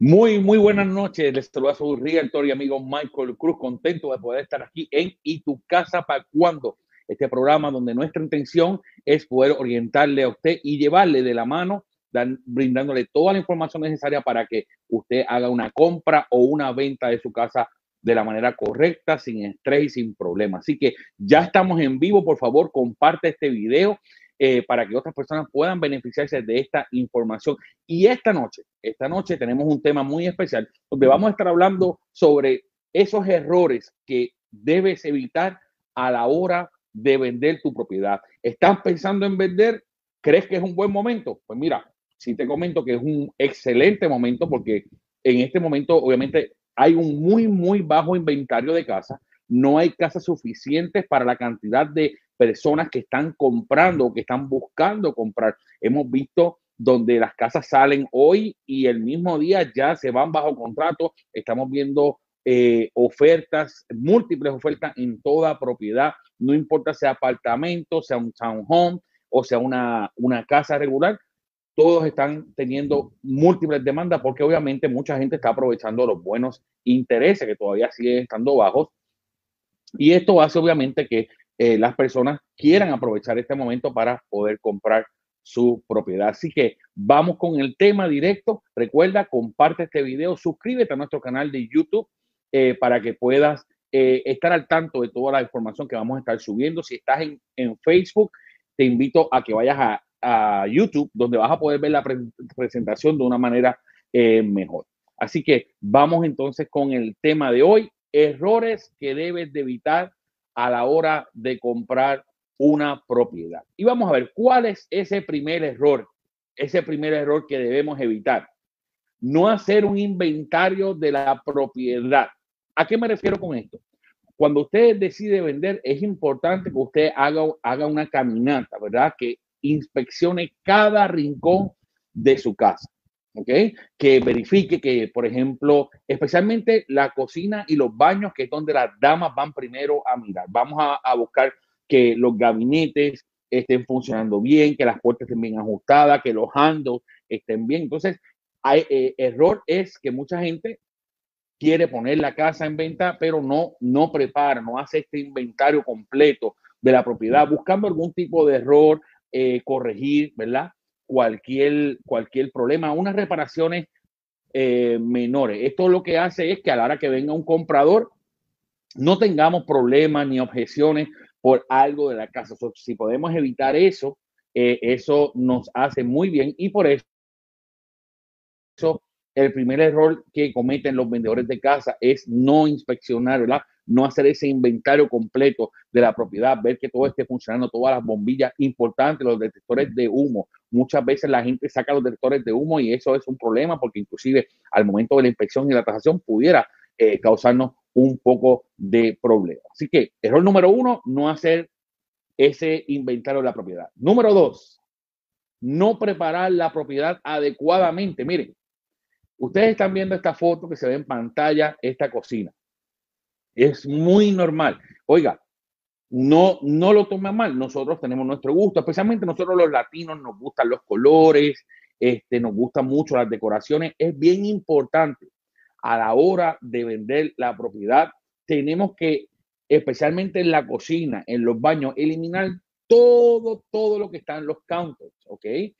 Muy, muy buenas noches. Les saluda su realtor y amigo Michael Cruz, contento de poder estar aquí en ¿Y tu casa para cuando Este programa donde nuestra intención es poder orientarle a usted y llevarle de la mano, brindándole toda la información necesaria para que usted haga una compra o una venta de su casa de la manera correcta, sin estrés y sin problemas. Así que ya estamos en vivo. Por favor, comparte este video eh, para que otras personas puedan beneficiarse de esta información. Y esta noche, esta noche tenemos un tema muy especial donde vamos a estar hablando sobre esos errores que debes evitar a la hora de vender tu propiedad. ¿Estás pensando en vender? ¿Crees que es un buen momento? Pues mira, sí te comento que es un excelente momento porque en este momento obviamente hay un muy, muy bajo inventario de casas. No hay casas suficientes para la cantidad de personas que están comprando o que están buscando comprar. Hemos visto donde las casas salen hoy y el mismo día ya se van bajo contrato. Estamos viendo eh, ofertas, múltiples ofertas en toda propiedad, no importa sea apartamento, sea un townhome o sea una, una casa regular, todos están teniendo múltiples demandas porque obviamente mucha gente está aprovechando los buenos intereses que todavía siguen estando bajos. Y esto hace obviamente que eh, las personas quieran aprovechar este momento para poder comprar su propiedad. Así que vamos con el tema directo. Recuerda, comparte este video, suscríbete a nuestro canal de YouTube eh, para que puedas eh, estar al tanto de toda la información que vamos a estar subiendo. Si estás en, Facebook, te invito a que vayas a, YouTube, donde vas a poder ver la presentación de una manera mejor. Así que vamos entonces con el tema de hoy, errores que debes de evitar a la hora de comprar una propiedad. Y vamos a ver cuál es ese primer error, ese primer error que debemos evitar. No hacer un inventario de la propiedad. ¿A qué me refiero con esto? Cuando usted decide vender, es importante que usted haga, haga una caminata, ¿verdad? Que inspeccione cada rincón de su casa. Que verifique que, por ejemplo, especialmente la cocina y los baños, que es donde las damas van primero a mirar. Vamos a, buscar que los gabinetes estén funcionando bien, que las puertas estén bien ajustadas, que los handles estén bien. Entonces, hay, eh, error es que mucha gente quiere poner la casa en venta, pero no, no prepara, no hace este inventario completo de la propiedad, buscando algún tipo de error, eh, corregir, ¿verdad? Cualquier, cualquier problema, unas reparaciones eh, menores. Esto lo que hace es que a la hora que venga un comprador, no tengamos problemas ni objeciones por algo de la casa. si podemos evitar eso, eh, eso nos hace muy bien y por eso el primer error que cometen los vendedores de casa es no inspeccionar, ¿verdad? No hacer ese inventario completo de la propiedad, ver que todo esté funcionando, todas las bombillas importantes, los detectores de humo. Muchas veces la gente saca los detectores de humo y eso es un problema porque inclusive al momento de la inspección y la tasación pudiera eh, causarnos un poco de problema. Así que error número uno, no hacer ese inventario de la propiedad. Número dos, no preparar la propiedad adecuadamente. Miren, Ustedes están viendo esta foto que se ve en pantalla, esta cocina. Es muy normal. Oiga, no, no lo tome mal. Nosotros tenemos nuestro gusto, especialmente nosotros los latinos nos gustan los colores, este, nos gustan mucho las decoraciones. Es bien importante a la hora de vender la propiedad. Tenemos que, especialmente en la cocina, en los baños, eliminar todo, todo lo que está en los counters, ¿ok? Eh,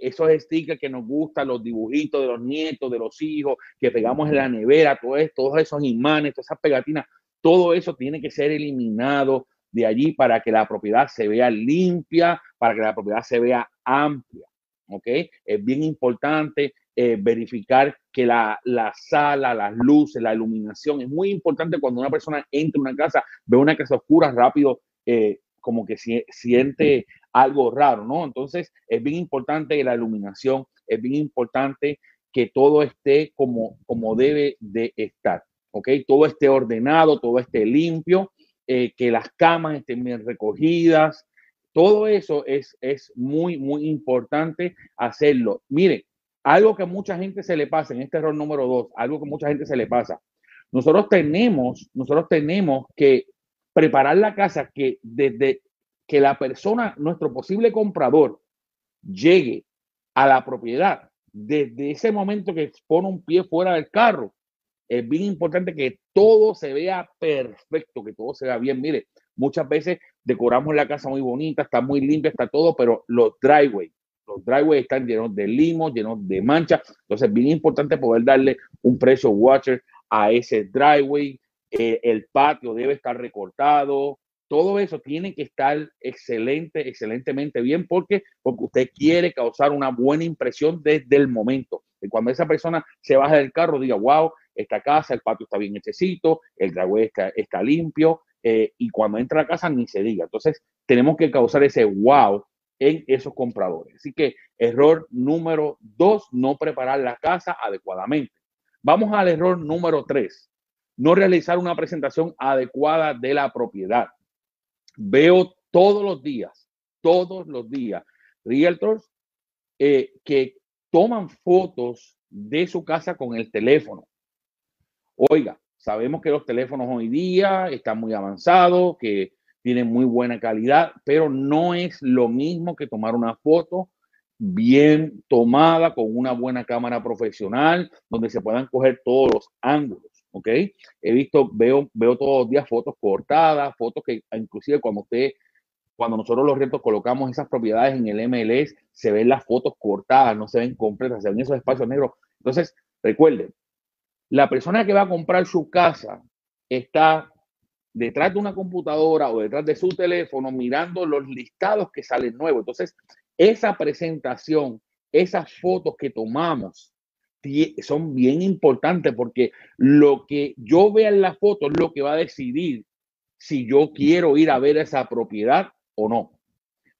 esos stickers que nos gustan, los dibujitos de los nietos, de los hijos, que pegamos en la nevera, todo todos esos imanes, todas esas pegatinas, todo eso tiene que ser eliminado de allí para que la propiedad se vea limpia, para que la propiedad se vea amplia, ¿ok? Es bien importante eh, verificar que la, la, sala, las luces, la iluminación, es muy importante cuando una persona entra en una casa, ve una casa oscura, rápido eh, como que siente algo raro, ¿no? Entonces es bien importante la iluminación, es bien importante que todo esté como, como debe de estar, ¿ok? Todo esté ordenado, todo esté limpio, eh, que las camas estén bien recogidas, todo eso es, es muy, muy importante hacerlo. Mire, algo que a mucha gente se le pasa en este error número dos, algo que mucha gente se le pasa. Nosotros tenemos, nosotros tenemos que preparar la casa que desde que la persona, nuestro posible comprador, llegue a la propiedad, desde ese momento que pone un pie fuera del carro, es bien importante que todo se vea perfecto, que todo se vea bien. Mire, muchas veces decoramos la casa muy bonita, está muy limpia, está todo, pero los driveways, los driveways están llenos de limos, llenos de manchas. Entonces, es bien importante poder darle un precio watcher a ese driveway. Eh, el patio debe estar recortado. Todo eso tiene que estar excelente, excelentemente bien, porque, porque usted quiere causar una buena impresión desde el momento. Y cuando esa persona se baja del carro, diga, wow, esta casa, el patio está bien hechecito, el driveway está, está limpio, eh, y cuando entra a casa ni se diga. Entonces, tenemos que causar ese wow en esos compradores. Así que error número dos, no preparar la casa adecuadamente. Vamos al error número tres, no realizar una presentación adecuada de la propiedad. Veo todos los días, todos los días, realtors eh, que toman fotos de su casa con el teléfono. Oiga, sabemos que los teléfonos hoy día están muy avanzados, que tienen muy buena calidad, pero no es lo mismo que tomar una foto bien tomada con una buena cámara profesional, donde se puedan coger todos los ángulos, ¿ok? He visto, veo, veo todos los días fotos cortadas, fotos que inclusive cuando usted, cuando nosotros los retos colocamos esas propiedades en el MLS, se ven las fotos cortadas, no se ven completas, se ven esos espacios negros. Entonces, recuerden, la persona que va a comprar su casa está detrás de una computadora o detrás de su teléfono mirando los listados que salen nuevos. Entonces, esa presentación, esas fotos que tomamos son bien importantes porque lo que yo vea en la foto es lo que va a decidir si yo quiero ir a ver esa propiedad o no.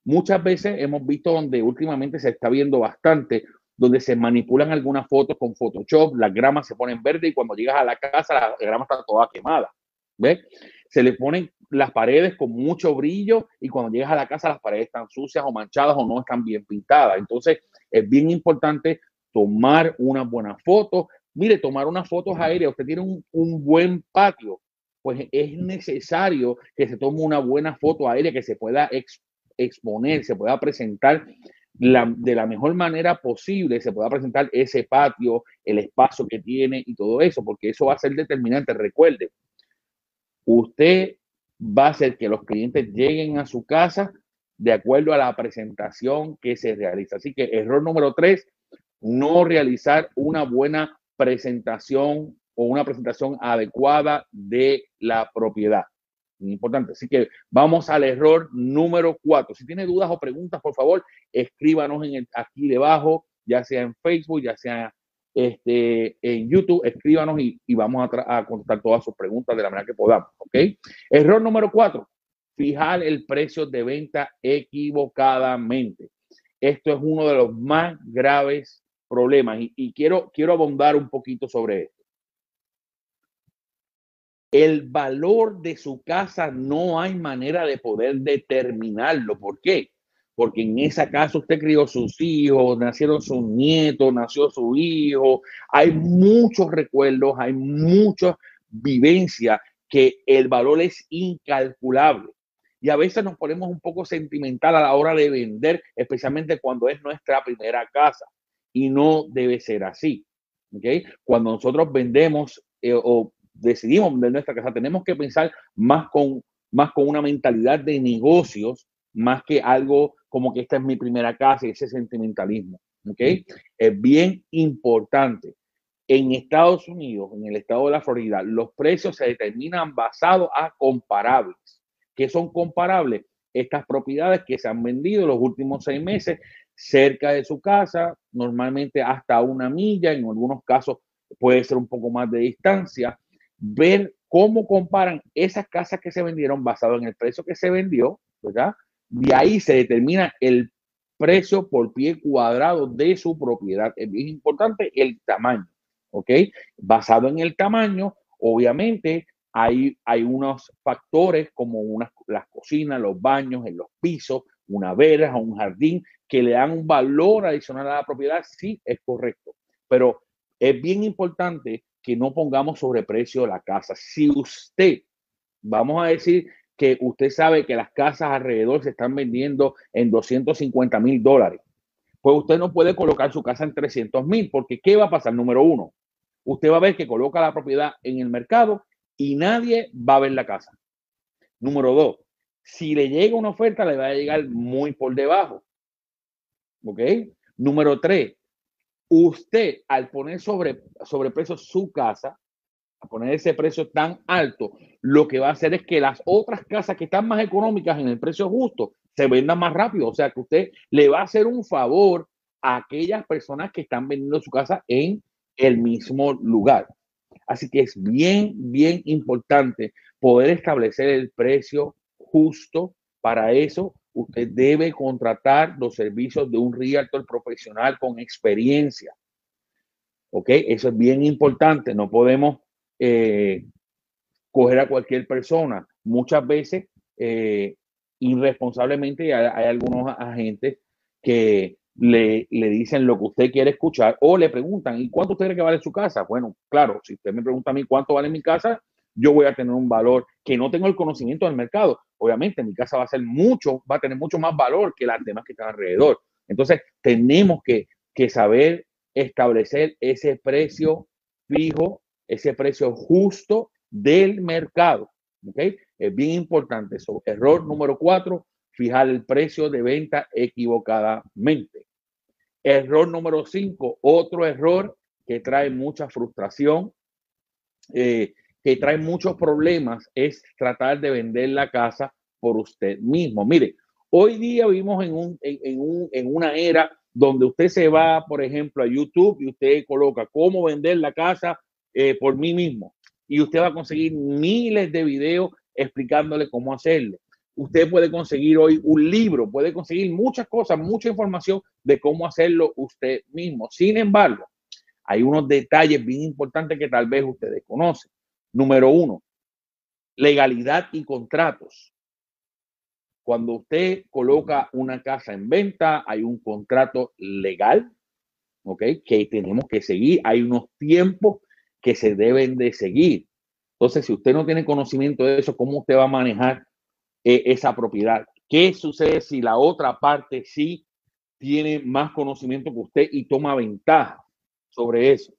Muchas veces hemos visto donde últimamente se está viendo bastante donde se manipulan algunas fotos con Photoshop, las gramas se ponen verdes y cuando llegas a la casa la grama está toda quemada. ¿Ves? Se le ponen las paredes con mucho brillo y cuando llegas a la casa las paredes están sucias o manchadas o no están bien pintadas. Entonces es bien importante tomar una buena foto. Mire, tomar unas fotos aéreas, usted tiene un, un buen patio, pues es necesario que se tome una buena foto aérea que se pueda exponer, se pueda presentar de la mejor manera posible se pueda presentar ese patio, el espacio que tiene y todo eso, porque eso va a ser determinante. Recuerde, usted va a hacer que los clientes lleguen a su casa de acuerdo a la presentación que se realiza. Así que error número tres, no realizar una buena presentación o una presentación adecuada de la propiedad importante. Así que vamos al error número cuatro. Si tiene dudas o preguntas, por favor, escríbanos aquí debajo, ya sea en Facebook, ya sea este, en YouTube, escríbanos y, vamos a, a, contestar todas sus preguntas de la manera que podamos. Error número cuatro, fijar el precio de venta equivocadamente. Esto es uno de los más graves problemas y, quiero, quiero abundar un poquito sobre esto el valor de su casa no hay manera de poder determinarlo. ¿Por qué? Porque en esa casa usted crió sus hijos, nacieron sus nietos, nació su hijo. Hay muchos recuerdos, hay muchas vivencias que el valor es incalculable. Y a veces nos ponemos un poco sentimental a la hora de vender, especialmente cuando es nuestra primera casa. Y no debe ser así. ¿okay? Cuando nosotros vendemos eh, o decidimos vender nuestra casa, tenemos que pensar más con, más con una mentalidad de negocios, más que algo como que esta es mi primera casa y ese sentimentalismo. Es bien importante. En Estados Unidos, en el estado de la Florida, los precios se determinan basados a comparables. ¿Qué son comparables? Estas propiedades que se han vendido los últimos seis meses cerca de su casa, normalmente hasta una milla, en algunos casos puede ser un poco más de distancia, ver cómo comparan esas casas que se vendieron basado en el precio que se vendió, ¿verdad? De ahí se determina el precio por pie cuadrado de su propiedad. Es bien importante el tamaño, ¿ok? Basado en el tamaño, obviamente hay, hay unos factores como unas, las cocinas, los baños, en los pisos, una verja, un jardín, que le dan un valor adicional a la propiedad, sí es correcto. Pero es bien importante que no pongamos sobreprecio la casa. Si usted, vamos a decir que usted sabe que las casas alrededor se están vendiendo en 250 mil dólares, pues usted no puede colocar su casa en 300 mil, porque ¿qué va a pasar? Número uno, usted va a ver que coloca la propiedad en el mercado y nadie va a ver la casa. Número dos, si le llega una oferta, le va a llegar muy por debajo. ¿Ok? Número tres, usted al poner sobre, sobreprecio su casa, a poner ese precio tan alto, lo que va a hacer es que las otras casas que están más económicas en el precio justo se vendan más rápido. O sea que usted le va a hacer un favor a aquellas personas que están vendiendo su casa en el mismo lugar. Así que es bien, bien importante poder establecer el precio justo. Para eso, usted debe contratar los servicios de un realtor profesional con experiencia. ¿Ok? Eso es bien importante. No podemos eh, coger a cualquier persona. Muchas veces, eh, irresponsablemente, hay, algunos agentes que le, le, dicen lo que usted quiere escuchar o le preguntan, ¿y cuánto usted cree que vale su casa? Bueno, claro, si usted me pregunta a mí cuánto vale mi casa, yo voy a tener un valor que no tengo el conocimiento del mercado. Obviamente, mi casa va a ser mucho, va a tener mucho más valor que las demás que están alrededor. Entonces, tenemos que, que saber establecer ese precio fijo ese precio justo del mercado. ¿okay? Es bien importante eso. Error número cuatro, fijar el precio de venta equivocadamente. Error número cinco, otro error que trae mucha frustración, eh, que trae muchos problemas, es tratar de vender la casa por usted mismo. Mire, hoy día vivimos en, un, en, un, en una era donde usted se va, por ejemplo, a YouTube y usted coloca cómo vender la casa eh, por mí mismo. Y usted va a conseguir miles de videos explicándole cómo hacerlo. Usted puede conseguir hoy un libro, puede conseguir muchas cosas, mucha información de cómo hacerlo usted mismo. Sin embargo, hay unos detalles bien importantes que tal vez ustedes conocen. Número uno, legalidad y contratos. Cuando usted coloca una casa en venta, hay un contrato legal, ¿ok? Que tenemos que seguir. Hay unos tiempos que se deben de seguir. Entonces, si usted no tiene conocimiento de eso, ¿cómo usted va a manejar eh, esa propiedad? ¿Qué sucede si la otra parte sí tiene más conocimiento que usted y toma ventaja sobre eso?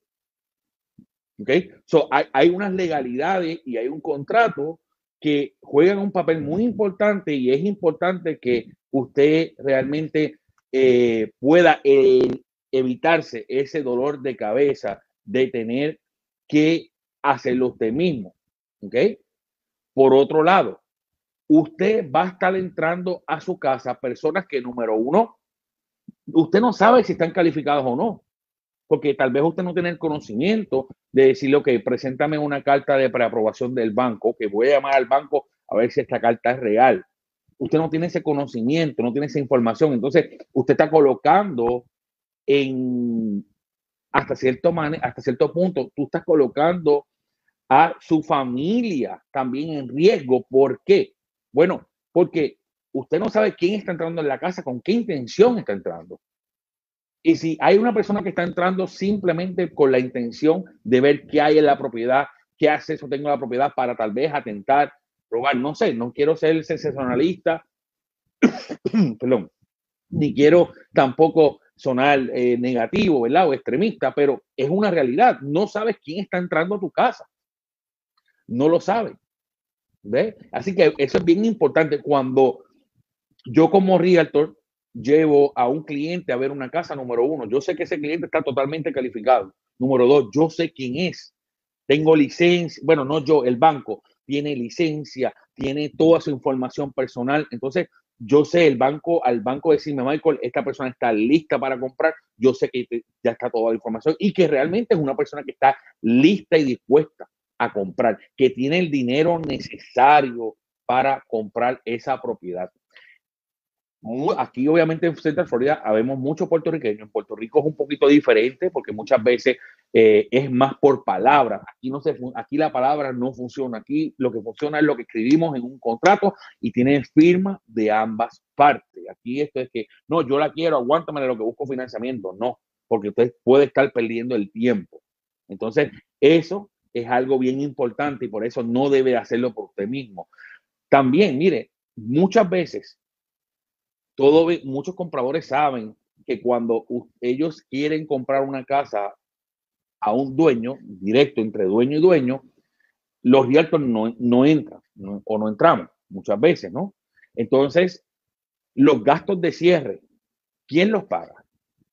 ¿Ok? So, hay, unas legalidades y hay un contrato que juegan un papel muy importante y es importante que usted realmente eh, pueda eh, evitarse ese dolor de cabeza de tener que hacerlo usted mismo. ¿Ok? Por otro lado, usted va a estar entrando a su casa personas que, número uno, usted no sabe si están calificados o no, porque tal vez usted no tiene el conocimiento de decirle, ok, preséntame una carta de preaprobación del banco, que voy a llamar al banco a ver si esta carta es real. Usted no tiene ese conocimiento, no tiene esa información, entonces usted está colocando en, hasta cierto, hasta cierto punto, tú estás colocando a su familia también en riesgo. ¿Por qué? Bueno, porque usted no sabe quién está entrando en la casa, con qué intención está entrando. Y si hay una persona que está entrando simplemente con la intención de ver qué hay en la propiedad, qué acceso tengo a la propiedad para tal vez atentar, robar, no sé, no quiero ser sensacionalista, perdón, ni quiero tampoco sonar eh, negativo, ¿verdad? O extremista, pero es una realidad. No sabes quién está entrando a tu casa. No lo sabes. ¿Ves? Así que eso es bien importante. Cuando yo como realtor llevo a un cliente a ver una casa, número uno, yo sé que ese cliente está totalmente calificado. Número dos, yo sé quién es. Tengo licencia, bueno, no yo, el banco tiene licencia, tiene toda su información personal. Entonces, yo sé el banco, al banco decirme, Michael, esta persona está lista para comprar, yo sé que ya está toda la información y que realmente es una persona que está lista y dispuesta a comprar, que tiene el dinero necesario para comprar esa propiedad aquí obviamente en Central Florida habemos muchos puertorriqueños. En Puerto Rico es un poquito diferente porque muchas veces eh, es más por palabras. Aquí, no se, aquí la palabra no funciona. Aquí lo que funciona es lo que escribimos en un contrato y tiene firma de ambas partes. Aquí esto es que, no, yo la quiero, aguántame lo que busco financiamiento. No, porque usted puede estar perdiendo el tiempo. Entonces, eso es algo bien importante y por eso no debe hacerlo por usted mismo. También, mire, muchas veces muchos compradores saben que cuando ellos quieren comprar una casa a un dueño, directo entre dueño y dueño, los realtors no, no entran o no entramos muchas veces, ¿no? Entonces, los gastos de cierre, ¿quién los paga?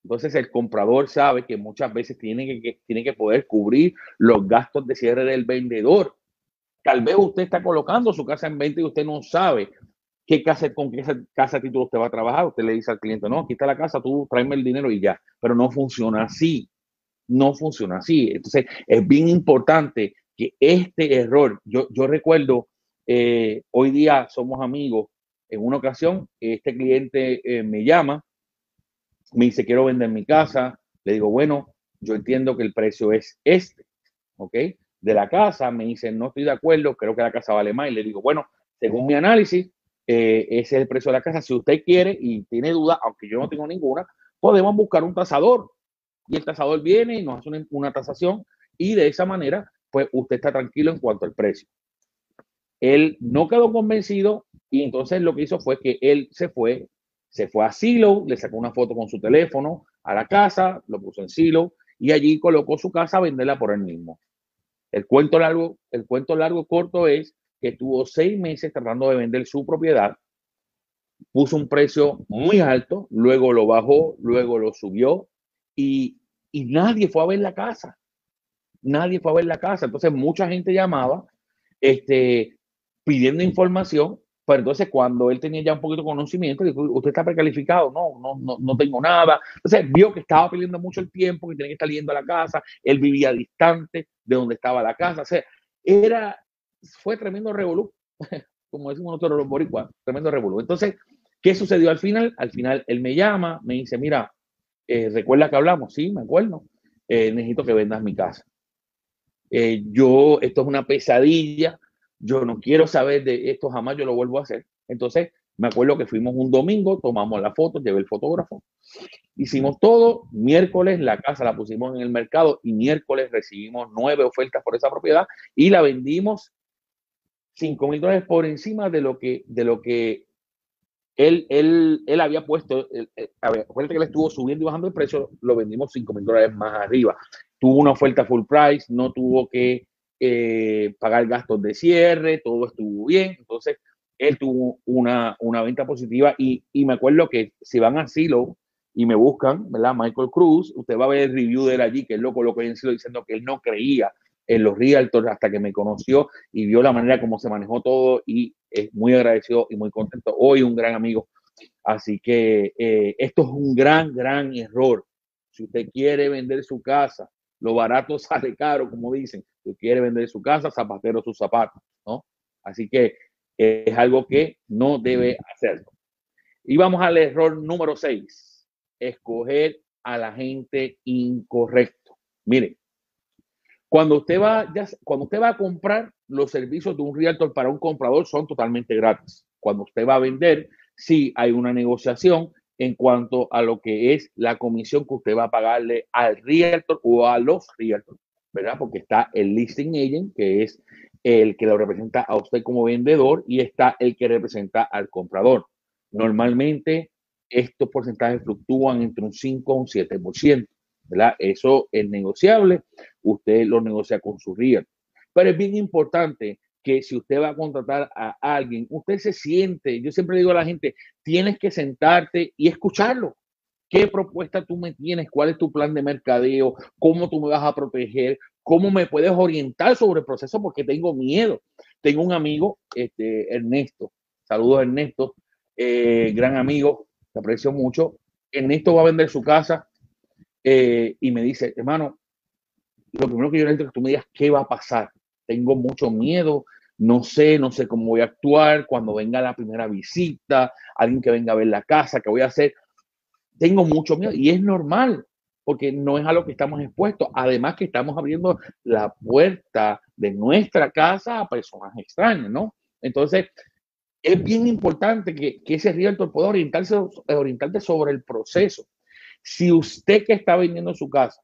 Entonces el comprador sabe que muchas veces que, tiene que poder cubrir los gastos de cierre del vendedor. Tal vez usted está colocando su casa en venta y usted no sabe qué casa, con qué casa título usted va a trabajar. Usted le dice al cliente, no, aquí está la casa, tú tráeme el dinero y ya. Pero no funciona así. No funciona así. Entonces es bien importante que este error, yo, yo recuerdo, eh, hoy día somos amigos. En una ocasión, este cliente eh, me llama me dice, quiero vender mi casa. Le digo, bueno, yo entiendo que el precio es este, ¿ok? De la casa, me dice, no estoy de acuerdo, creo que la casa vale más. Y le digo, bueno, según mi análisis, eh, ese es el precio de la casa. Si usted quiere y tiene duda, aunque yo no tengo ninguna, podemos buscar un tasador. Y el tasador viene y nos hace una, una tasación y de esa manera, pues usted está tranquilo en cuanto al precio. Él no quedó convencido y entonces lo que hizo fue que él se fue se fue a Silo, le sacó una foto con su teléfono a la casa, lo puso en Silo y allí colocó su casa a venderla por él mismo. El cuento largo, el cuento largo corto es que tuvo seis meses tratando de vender su propiedad, puso un precio muy alto, luego lo bajó, luego lo subió y, y nadie fue a ver la casa. Nadie fue a ver la casa. Entonces mucha gente llamaba este, pidiendo información pero entonces cuando él tenía ya un poquito de conocimiento, dijo, usted está precalificado, no, no, no, no tengo nada. Entonces vio que estaba perdiendo mucho el tiempo, que tenía que estar yendo a la casa, él vivía distante de donde estaba la casa. O sea, era, fue tremendo revolú, como decimos nosotros los boricuas, tremendo revolú. Entonces, ¿qué sucedió al final? Al final él me llama, me dice, mira, eh, ¿recuerda que hablamos? Sí, me acuerdo. Eh, necesito que vendas mi casa. Eh, yo, esto es una pesadilla yo no quiero saber de esto, jamás yo lo vuelvo a hacer. Entonces, me acuerdo que fuimos un domingo, tomamos la foto, llevé el fotógrafo, hicimos todo, miércoles la casa la pusimos en el mercado y miércoles recibimos nueve ofertas por esa propiedad y la vendimos cinco mil dólares por encima de lo que, de lo que él, él, él había puesto, acuérdate que él estuvo subiendo y bajando el precio, lo vendimos cinco mil dólares más arriba. Tuvo una oferta full price, no tuvo que eh, pagar gastos de cierre, todo estuvo bien. Entonces, él tuvo una, una venta positiva y, y, me acuerdo que si van a Silo y me buscan, ¿verdad? Michael Cruz, usted va a ver el review de él allí, que él lo colocó en Silo diciendo que él no creía en los realtors hasta que me conoció y vio la manera como se manejó todo y es muy agradecido y muy contento. Hoy un gran amigo. Así que eh, esto es un gran, gran error. Si usted quiere vender su casa, lo barato sale caro, como dicen quiere vender su casa, zapatero sus zapatos, ¿no? Así que es algo que no debe hacerlo. Y vamos al error número 6, escoger a la gente incorrecto. Mire, cuando usted va, ya, cuando usted va a comprar los servicios de un realtor para un comprador son totalmente gratis. Cuando usted va a vender, sí hay una negociación en cuanto a lo que es la comisión que usted va a pagarle al realtor o a los realtors. ¿verdad? Porque está el listing agent, que es el que lo representa a usted como vendedor, y está el que representa al comprador. Normalmente estos porcentajes fluctúan entre un 5 o un 7%, ¿verdad? Eso es negociable, usted lo negocia con su RIA. Pero es bien importante que si usted va a contratar a alguien, usted se siente, yo siempre digo a la gente, tienes que sentarte y escucharlo. ¿Qué propuesta tú me tienes? ¿Cuál es tu plan de mercadeo? ¿Cómo tú me vas a proteger? ¿Cómo me puedes orientar sobre el proceso? Porque tengo miedo. Tengo un amigo, este, Ernesto. Saludos, Ernesto. Eh, gran amigo, te aprecio mucho. Ernesto va a vender su casa eh, y me dice, hermano, lo primero que yo necesito es que tú me digas qué va a pasar. Tengo mucho miedo, no sé, no sé cómo voy a actuar cuando venga la primera visita, alguien que venga a ver la casa, qué voy a hacer tengo mucho miedo y es normal porque no es a lo que estamos expuestos. Además que estamos abriendo la puerta de nuestra casa a personas extrañas, ¿no? Entonces, es bien importante que, que ese realtor pueda orientarse, orientarse sobre el proceso. Si usted que está vendiendo su casa,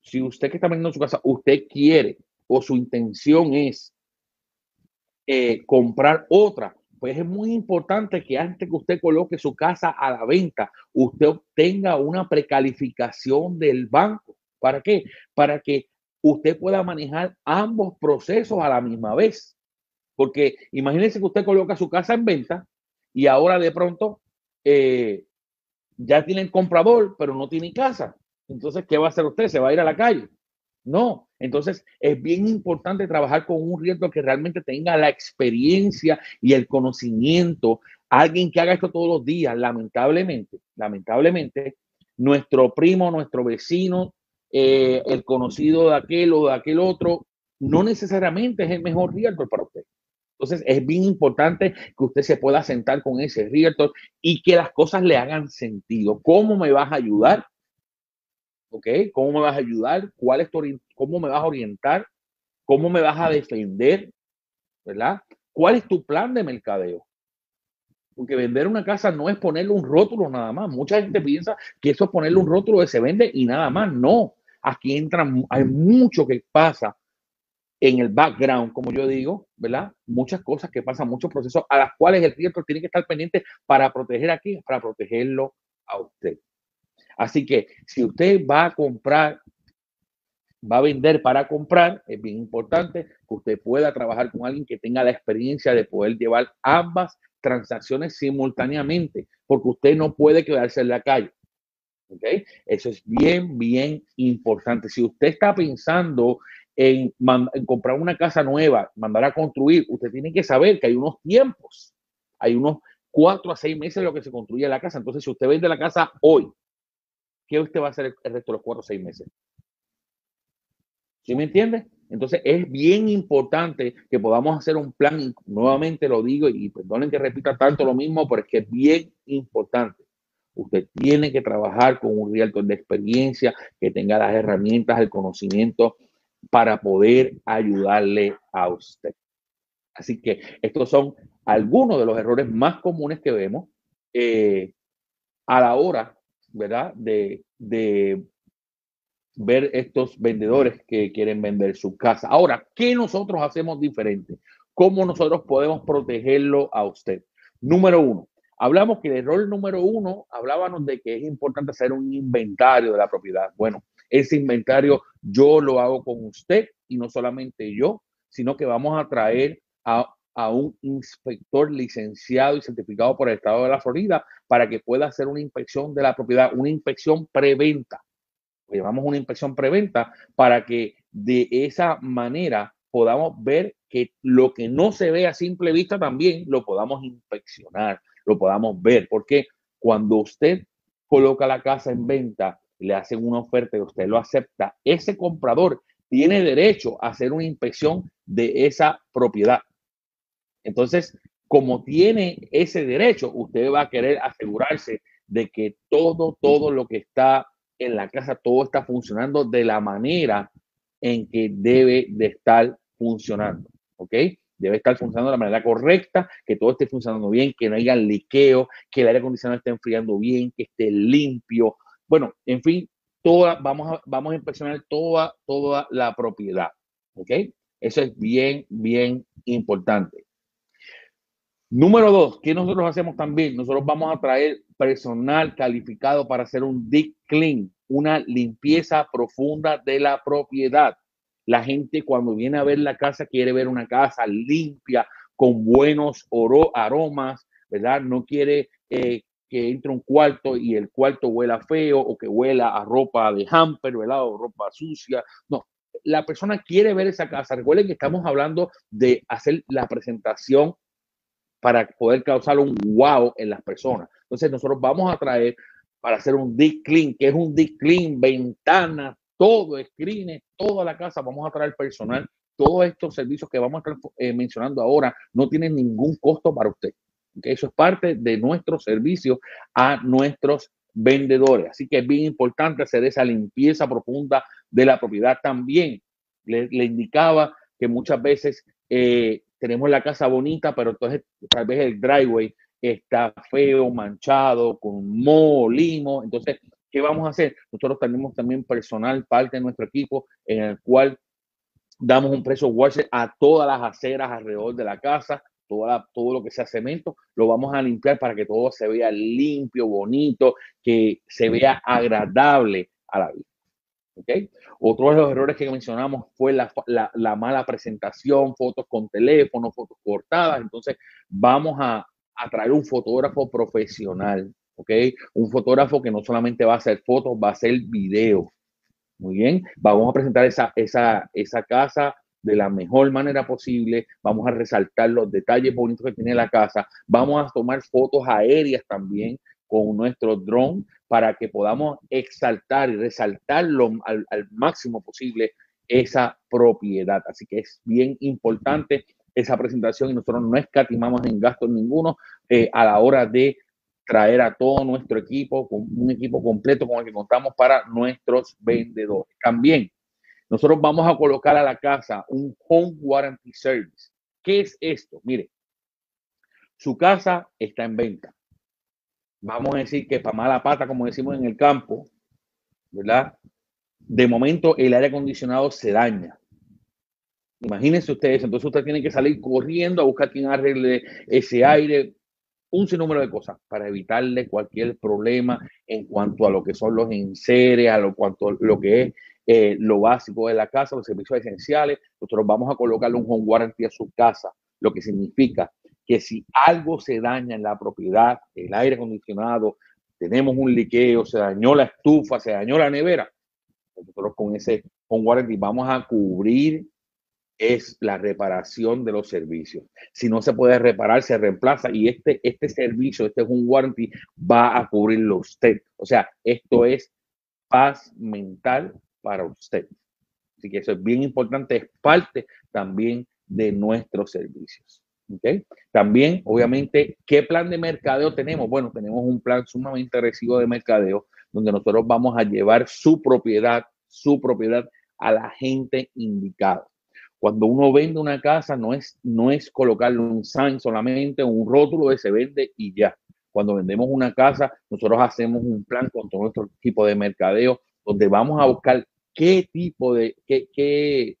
si usted que está vendiendo su casa, usted quiere o su intención es eh, comprar otra, pues es muy importante que antes que usted coloque su casa a la venta, usted obtenga una precalificación del banco. ¿Para qué? Para que usted pueda manejar ambos procesos a la misma vez. Porque imagínense que usted coloca su casa en venta y ahora de pronto eh, ya tiene el comprador, pero no tiene casa. Entonces, ¿qué va a hacer usted? ¿Se va a ir a la calle? No. Entonces, es bien importante trabajar con un riesgo que realmente tenga la experiencia y el conocimiento. Alguien que haga esto todos los días, lamentablemente, lamentablemente, nuestro primo, nuestro vecino, eh, el conocido de aquel o de aquel otro, no necesariamente es el mejor realtor para usted. Entonces es bien importante que usted se pueda sentar con ese realtor y que las cosas le hagan sentido. ¿Cómo me vas a ayudar? ¿Ok? ¿Cómo me vas a ayudar? ¿Cuál es tu, ¿Cómo me vas a orientar? ¿Cómo me vas a defender? ¿Verdad? ¿Cuál es tu plan de mercadeo? Porque vender una casa no es ponerle un rótulo nada más. Mucha gente piensa que eso es ponerle un rótulo que se vende y nada más. No, aquí entran, hay mucho que pasa en el background, como yo digo, ¿verdad? Muchas cosas que pasan, muchos procesos a las cuales el realtor tiene que estar pendiente para proteger aquí, para protegerlo a usted. Así que si usted va a comprar, va a vender para comprar, es bien importante que usted pueda trabajar con alguien que tenga la experiencia de poder llevar ambas transacciones simultáneamente, porque usted no puede quedarse en la calle. ¿Ok? Eso es bien, bien importante. Si usted está pensando en, comprar una casa nueva, mandar a construir, usted tiene que saber que hay unos tiempos, hay unos cuatro a seis meses lo que se construye la casa. Entonces, si usted vende la casa hoy, ¿qué usted va a hacer el resto de los cuatro o seis meses? ¿Sí me entiende? Entonces es bien importante que podamos hacer un plan, nuevamente lo digo y perdonen que repita tanto lo mismo, pero es que es bien importante. Usted tiene que trabajar con un realtor de experiencia que tenga las herramientas, el conocimiento para poder ayudarle a usted. Así que estos son algunos de los errores más comunes que vemos eh, a la hora, ¿verdad? De, de ver estos vendedores que quieren vender su casa. Ahora, ¿qué nosotros hacemos diferente? ¿Cómo nosotros podemos protegerlo a usted? Número uno, hablamos que el error número uno, hablábamos de que es importante hacer un inventario de la propiedad. Bueno, ese inventario yo lo hago con usted y no solamente yo, sino que vamos a traer a, un inspector licenciado y certificado por el Estado de la Florida para que pueda hacer una inspección de la propiedad, una inspección preventa. Lo llamamos una inspección preventa para que de esa manera podamos ver que lo que no se ve a simple vista también lo podamos inspeccionar, lo podamos ver, porque cuando usted coloca la casa en venta, le hacen una oferta y usted lo acepta, ese comprador tiene derecho a hacer una inspección de esa propiedad. Entonces, como tiene ese derecho, usted va a querer asegurarse de que todo, todo lo que está en la casa, todo está funcionando de la manera en que debe de estar funcionando. ¿Ok? Debe estar funcionando de la manera correcta, que todo esté funcionando bien, que no haya liqueo, que el aire acondicionado esté enfriando bien, que esté limpio, bueno, en fin, toda, vamos, a, vamos a inspeccionar toda, toda la propiedad. ¿Ok? Eso es bien, bien importante. Número dos, ¿qué nosotros hacemos también? Nosotros vamos a traer personal calificado para hacer un deep clean, una limpieza profunda de la propiedad. La gente cuando viene a ver la casa quiere ver una casa limpia, con buenos aromas, ¿verdad? No quiere eh, que entre un cuarto y el cuarto huela feo o que huela a ropa de hamper, ¿verdad? O ropa sucia. No, la persona quiere ver esa casa. Recuerden que estamos hablando de hacer la presentación para poder causar un wow en las personas. Entonces nosotros vamos a traer para hacer un deep clean, que es un deep clean, ventanas, todo, screen, toda la casa, vamos a traer personal. Todos estos servicios que vamos a estar eh, mencionando ahora no tienen ningún costo para usted eso es parte de nuestro servicio a nuestros vendedores. Así que es bien importante hacer esa limpieza profunda de la propiedad también. Le, indicaba que muchas veces eh, tenemos la casa bonita, pero entonces tal vez el driveway está feo, manchado, con moho, limo. Entonces, ¿qué vamos a hacer? Nosotros tenemos también personal, parte de nuestro equipo, en el cual damos un precio washer a todas las aceras alrededor de la casa todo lo que sea cemento, lo vamos a limpiar para que todo se vea limpio, bonito, que se vea agradable a la vista. ¿Okay? Otro de los errores que mencionamos fue la, la, mala presentación, fotos con teléfono, fotos cortadas. Entonces, vamos a, a traer un fotógrafo profesional, ¿ok? Un fotógrafo que no solamente va a hacer fotos, va a hacer video. Muy bien, vamos a presentar esa, esa, esa casa de la mejor manera posible, vamos a resaltar los detalles bonitos que tiene la casa, vamos a tomar fotos aéreas también con nuestro dron para que podamos exaltar y resaltarlo al, al máximo posible esa propiedad. Así que es bien importante esa presentación y nosotros no escatimamos en gastos ninguno eh, a la hora de traer a todo nuestro equipo, un equipo completo con el que contamos para nuestros vendedores. También nosotros vamos a colocar a la casa un Home Warranty Service. ¿Qué es esto? Mire, su casa está en venta. Vamos a decir que para mala pata, como decimos en el campo, ¿verdad? De momento el aire acondicionado se daña. Imagínense ustedes, entonces usted tiene que salir corriendo a buscar quien arregle ese aire, un sinnúmero de cosas para evitarle cualquier problema en cuanto a lo que son los enseres, a lo cuanto lo que es eh, lo básico de la casa, los servicios esenciales. Nosotros vamos a colocarle un home warranty a su casa, lo que significa que si algo se daña en la propiedad, el aire acondicionado, tenemos un liqueo, se dañó la estufa, se dañó la nevera, nosotros con ese home warranty vamos a cubrir es la reparación de los servicios. Si no se puede reparar, se reemplaza y este, este servicio, este es un warranty, va a cubrirlo usted. O sea, esto es paz mental para usted. Así que eso es bien importante, es parte también de nuestros servicios. ¿Okay? También, obviamente, ¿qué plan de mercadeo tenemos? Bueno, tenemos un plan sumamente agresivo de mercadeo donde nosotros vamos a llevar su propiedad, su propiedad a la gente indicada. Cuando uno vende una casa, no es, no es colocarle un sign solamente, un rótulo de se vende y ya. Cuando vendemos una casa, nosotros hacemos un plan con todo nuestro tipo de mercadeo, donde vamos a buscar qué tipo de, qué, qué,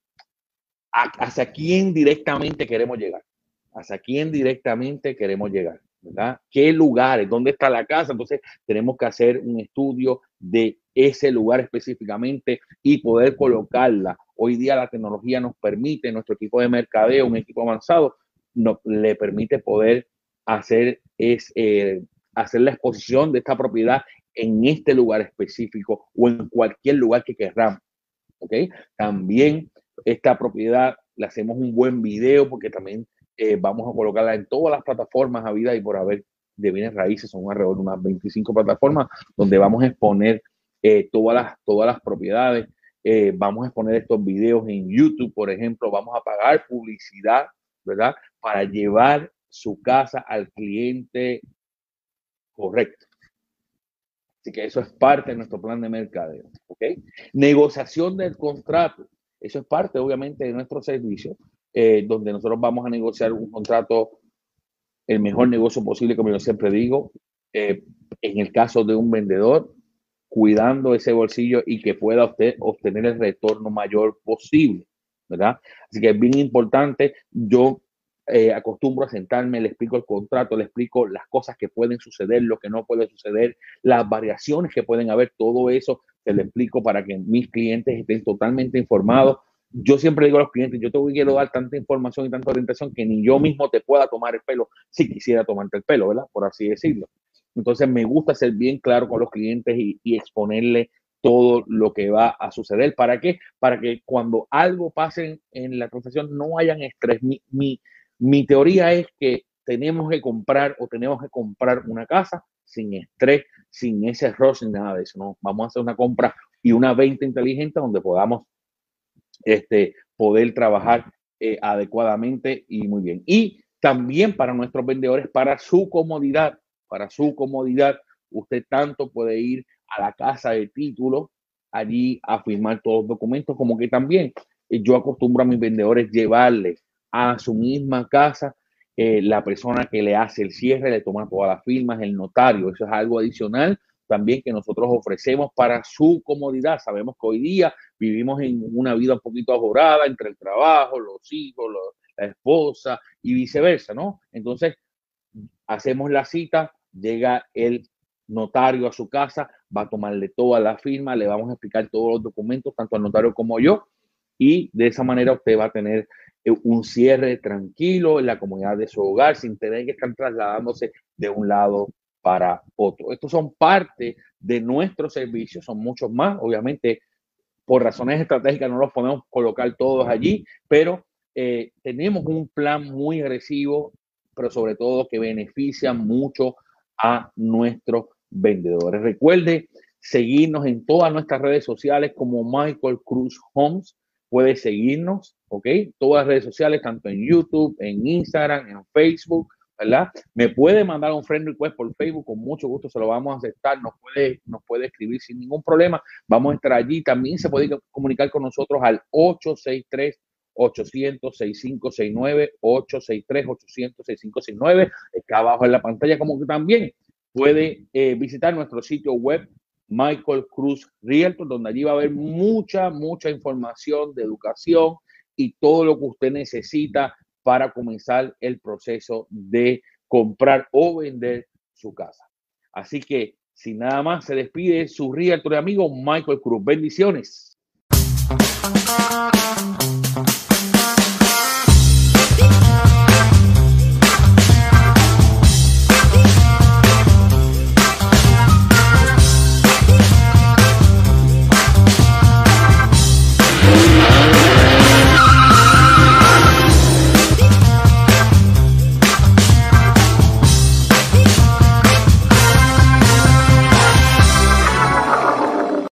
hacia quién directamente queremos llegar. Hacia quién directamente queremos llegar. ¿verdad? ¿Qué lugares? ¿Dónde está la casa? Entonces tenemos que hacer un estudio de ese lugar específicamente y poder colocarla Hoy día la tecnología nos permite, nuestro equipo de mercadeo, un equipo avanzado, no, le permite poder hacer, es, eh, hacer la exposición de esta propiedad en este lugar específico o en cualquier lugar que queramos. ¿Okay? También esta propiedad le hacemos un buen video porque también eh, vamos a colocarla en todas las plataformas a vida y por haber de bienes raíces, son alrededor de unas 25 plataformas donde vamos a exponer eh, todas, las, todas las propiedades eh, vamos a exponer estos videos en YouTube, por ejemplo, vamos a pagar publicidad, ¿verdad? Para llevar su casa al cliente correcto. Así que eso es parte de nuestro plan de mercadeo, ¿ok? Negociación del contrato. Eso es parte, obviamente, de nuestro servicio, eh, donde nosotros vamos a negociar un contrato, el mejor negocio posible, como yo siempre digo. Eh, en el caso de un vendedor, cuidando ese bolsillo y que pueda usted obtener el retorno mayor posible, ¿verdad? Así que es bien importante. Yo eh, acostumbro a sentarme, le explico el contrato, le explico las cosas que pueden suceder, lo que no puede suceder, las variaciones que pueden haber, todo eso se le explico para que mis clientes estén totalmente informados. Yo siempre digo a los clientes, yo te quiero dar tanta información y tanta orientación que ni yo mismo te pueda tomar el pelo si quisiera tomarte el pelo, ¿verdad? Por así decirlo. Entonces me gusta ser bien claro con los clientes y, exponerle todo lo que va a suceder. ¿Para qué? Para que cuando algo pase en, la transacción no hayan estrés. Mi, mi, teoría es que tenemos que comprar o tenemos que comprar una casa sin estrés, sin ese sin nada de eso. ¿no? Vamos a hacer una compra y una venta inteligente donde podamos este, poder trabajar eh, adecuadamente y muy bien. Y también para nuestros vendedores, para su comodidad para su comodidad, usted tanto puede ir a la casa de título allí a firmar todos los documentos, como que también eh, yo acostumbro a mis vendedores llevarles a su misma casa eh, la persona que le hace el cierre, le toma todas las firmas, el notario. Eso es algo adicional también que nosotros ofrecemos para su comodidad. Sabemos que hoy día vivimos en una vida un poquito ajorada entre el trabajo, los hijos, la esposa y viceversa, ¿no? Entonces, hacemos la cita, llega el notario a su casa, va a tomarle toda la firma, le vamos a explicar todos los documentos, tanto al notario como yo, y de esa manera usted va a tener un cierre tranquilo en la comunidad de su hogar sin tener que estar trasladándose de un lado para otro. Estos son parte de nuestros servicios, son muchos más, obviamente por razones estratégicas no los podemos colocar todos allí, pero eh, tenemos un plan muy agresivo, pero sobre todo que beneficia mucho a nuestros vendedores. Recuerde seguirnos en todas nuestras redes sociales como Michael Cruz Homes. Puede seguirnos, ¿ok? Todas las redes sociales, tanto en YouTube, en Instagram, en Facebook, ¿verdad? Me puede mandar un friend request por Facebook, con mucho gusto se lo vamos a aceptar, nos puede, nos puede escribir sin ningún problema, vamos a estar allí, también se puede comunicar con nosotros al 863 800 6569 863 800 6569 está abajo en la pantalla, como que también puede eh, visitar nuestro sitio web Michael Cruz Realtor, donde allí va a haber mucha, mucha información de educación y todo lo que usted necesita para comenzar el proceso de comprar o vender su casa. Así que, sin nada más, se despide su realtor y amigo Michael Cruz. Bendiciones.